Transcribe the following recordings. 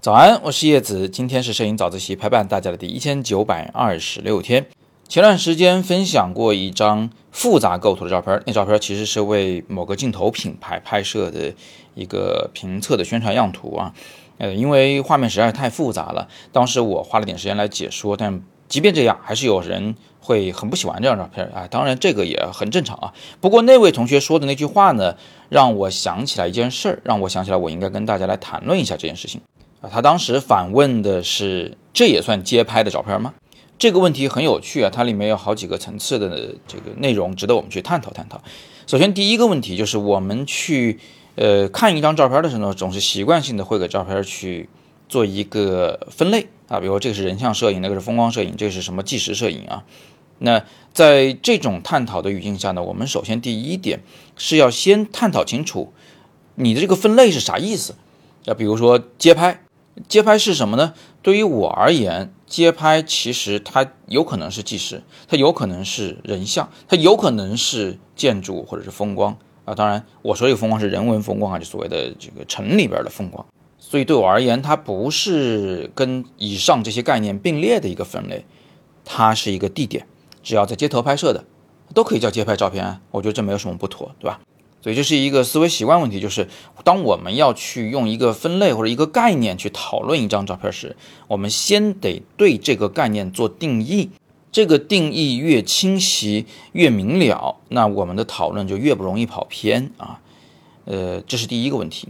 早安，我是叶子，今天是摄影早自习陪伴大家的第一千九百二十六天。前段时间分享过一张复杂构图的照片，那照片其实是为某个镜头品牌拍摄的一个评测的宣传样图啊。呃，因为画面实在是太复杂了，当时我花了点时间来解说，但即便这样，还是有人会很不喜欢这张照片啊。当然，这个也很正常啊。不过那位同学说的那句话呢，让我想起来一件事儿，让我想起来我应该跟大家来谈论一下这件事情啊。他当时反问的是：“这也算街拍的照片吗？”这个问题很有趣啊，它里面有好几个层次的这个内容，值得我们去探讨探讨。首先，第一个问题就是我们去呃看一张照片的时候，总是习惯性的会给照片去做一个分类啊，比如这个是人像摄影，那个是风光摄影，这个是什么纪实摄影啊？那在这种探讨的语境下呢，我们首先第一点是要先探讨清楚你的这个分类是啥意思。要比如说街拍。街拍是什么呢？对于我而言，街拍其实它有可能是纪实，它有可能是人像，它有可能是建筑或者是风光啊。当然，我说这个风光是人文风光，还是所谓的这个城里边的风光。所以对我而言，它不是跟以上这些概念并列的一个分类，它是一个地点，只要在街头拍摄的，都可以叫街拍照片。我觉得这没有什么不妥，对吧？所以这是一个思维习惯问题，就是当我们要去用一个分类或者一个概念去讨论一张照片时，我们先得对这个概念做定义。这个定义越清晰、越明了，那我们的讨论就越不容易跑偏啊。呃，这是第一个问题。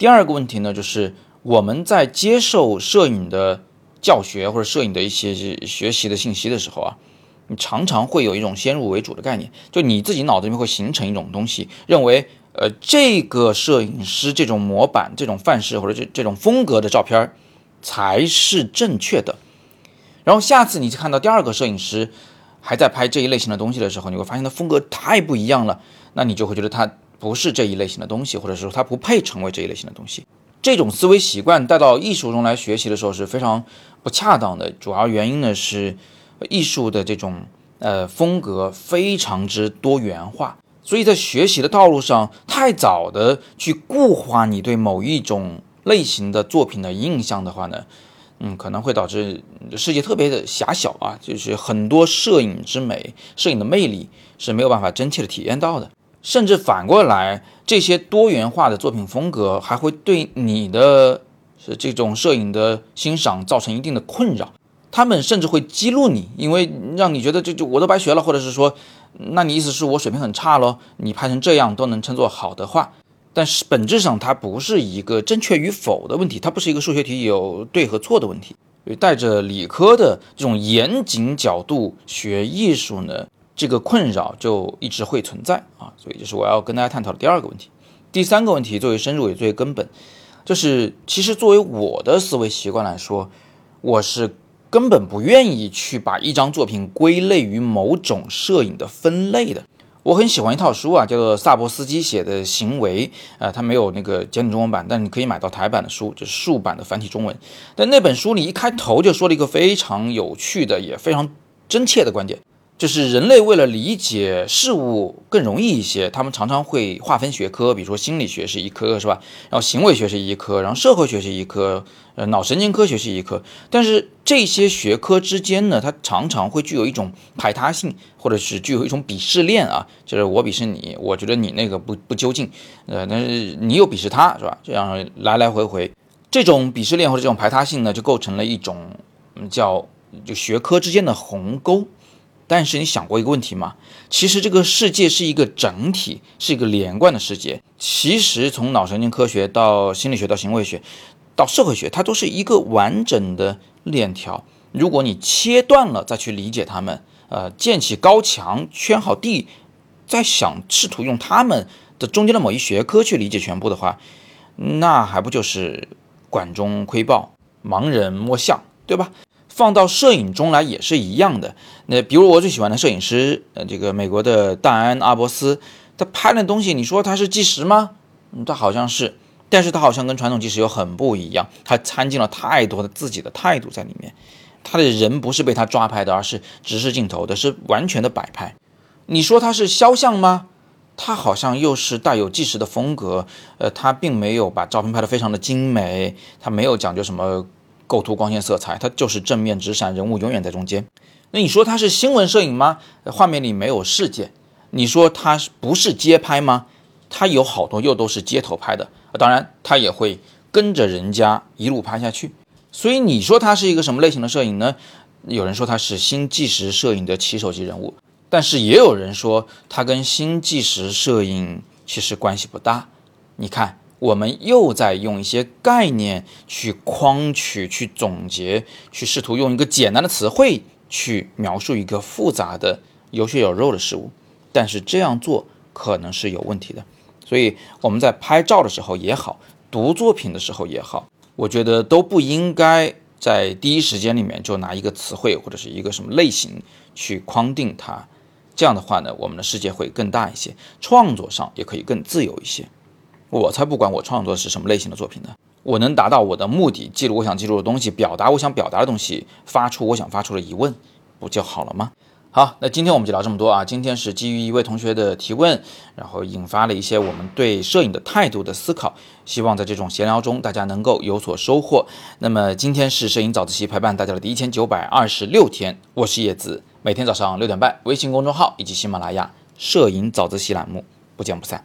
第二个问题呢，就是我们在接受摄影的教学或者摄影的一些学习的信息的时候啊。你常常会有一种先入为主的概念，就你自己脑子里面会形成一种东西，认为，呃，这个摄影师这种模板、这种范式或者这这种风格的照片才是正确的。然后下次你看到第二个摄影师还在拍这一类型的东西的时候，你会发现他风格太不一样了，那你就会觉得他不是这一类型的东西，或者说他不配成为这一类型的东西。这种思维习惯带到艺术中来学习的时候是非常不恰当的，主要原因呢是。艺术的这种呃风格非常之多元化，所以在学习的道路上，太早的去固化你对某一种类型的作品的印象的话呢，嗯，可能会导致世界特别的狭小啊，就是很多摄影之美、摄影的魅力是没有办法真切的体验到的，甚至反过来，这些多元化的作品风格还会对你的是这种摄影的欣赏造成一定的困扰。他们甚至会激怒你，因为让你觉得这就我都白学了，或者是说，那你意思是我水平很差喽？你拍成这样都能称作好的话，但是本质上它不是一个正确与否的问题，它不是一个数学题有对和错的问题。带着理科的这种严谨角度学艺术呢，这个困扰就一直会存在啊。所以这是我要跟大家探讨的第二个问题。第三个问题最为深入也最为根本，就是其实作为我的思维习惯来说，我是。根本不愿意去把一张作品归类于某种摄影的分类的。我很喜欢一套书啊，叫做萨博斯基写的《行为》，呃，它没有那个简体中文版，但你可以买到台版的书，就是竖版的繁体中文。但那本书里一开头就说了一个非常有趣的，也非常真切的观点。就是人类为了理解事物更容易一些，他们常常会划分学科，比如说心理学是一科，是吧？然后行为学是一科，然后社会学是一科，呃，脑神经科学是一科。但是这些学科之间呢，它常常会具有一种排他性，或者是具有一种鄙视链啊，就是我鄙视你，我觉得你那个不不究竟，呃，但是你又鄙视他，是吧？这样来来回回，这种鄙视链或者这种排他性呢，就构成了一种叫就学科之间的鸿沟。但是你想过一个问题吗？其实这个世界是一个整体，是一个连贯的世界。其实从脑神经科学到心理学到行为学，到社会学，它都是一个完整的链条。如果你切断了再去理解它们，呃，建起高墙圈好地，再想试图用它们的中间的某一学科去理解全部的话，那还不就是管中窥豹，盲人摸象，对吧？放到摄影中来也是一样的。那比如我最喜欢的摄影师，呃，这个美国的戴安·阿伯斯，他拍的东西，你说他是纪实吗？嗯，他好像是，但是他好像跟传统纪实又很不一样，他掺进了太多的自己的态度在里面。他的人不是被他抓拍的，而是直视镜头的，是完全的摆拍。你说他是肖像吗？他好像又是带有纪实的风格，呃，他并没有把照片拍得非常的精美，他没有讲究什么构图、光线、色彩，它就是正面直闪，人物永远在中间。那你说它是新闻摄影吗？画面里没有事件。你说它不是街拍吗？它有好多又都是街头拍的，当然它也会跟着人家一路拍下去。所以你说它是一个什么类型的摄影呢？有人说它是新纪实摄影的起手级人物，但是也有人说它跟新纪实摄影其实关系不大。你看，我们又在用一些概念去框取、去总结、去试图用一个简单的词汇去描述一个复杂的有血有肉的事物，但是这样做可能是有问题的。所以我们在拍照的时候也好，读作品的时候也好，我觉得都不应该。在第一时间里面就拿一个词汇或者是一个什么类型去框定它，这样的话呢，我们的世界会更大一些，创作上也可以更自由一些。我才不管我创作是什么类型的作品呢，我能达到我的目的，记录我想记录的东西，表达我想表达的东西，发出我想发出的疑问，不就好了吗？好，那今天我们就聊这么多啊。今天是基于一位同学的提问，然后引发了一些我们对摄影的态度的思考。希望在这种闲聊中，大家能够有所收获。那么今天是摄影早自习陪伴大家的第一千九百二十六天，我是叶子，每天早上六点半，微信公众号以及喜马拉雅摄影早自习栏目，不见不散。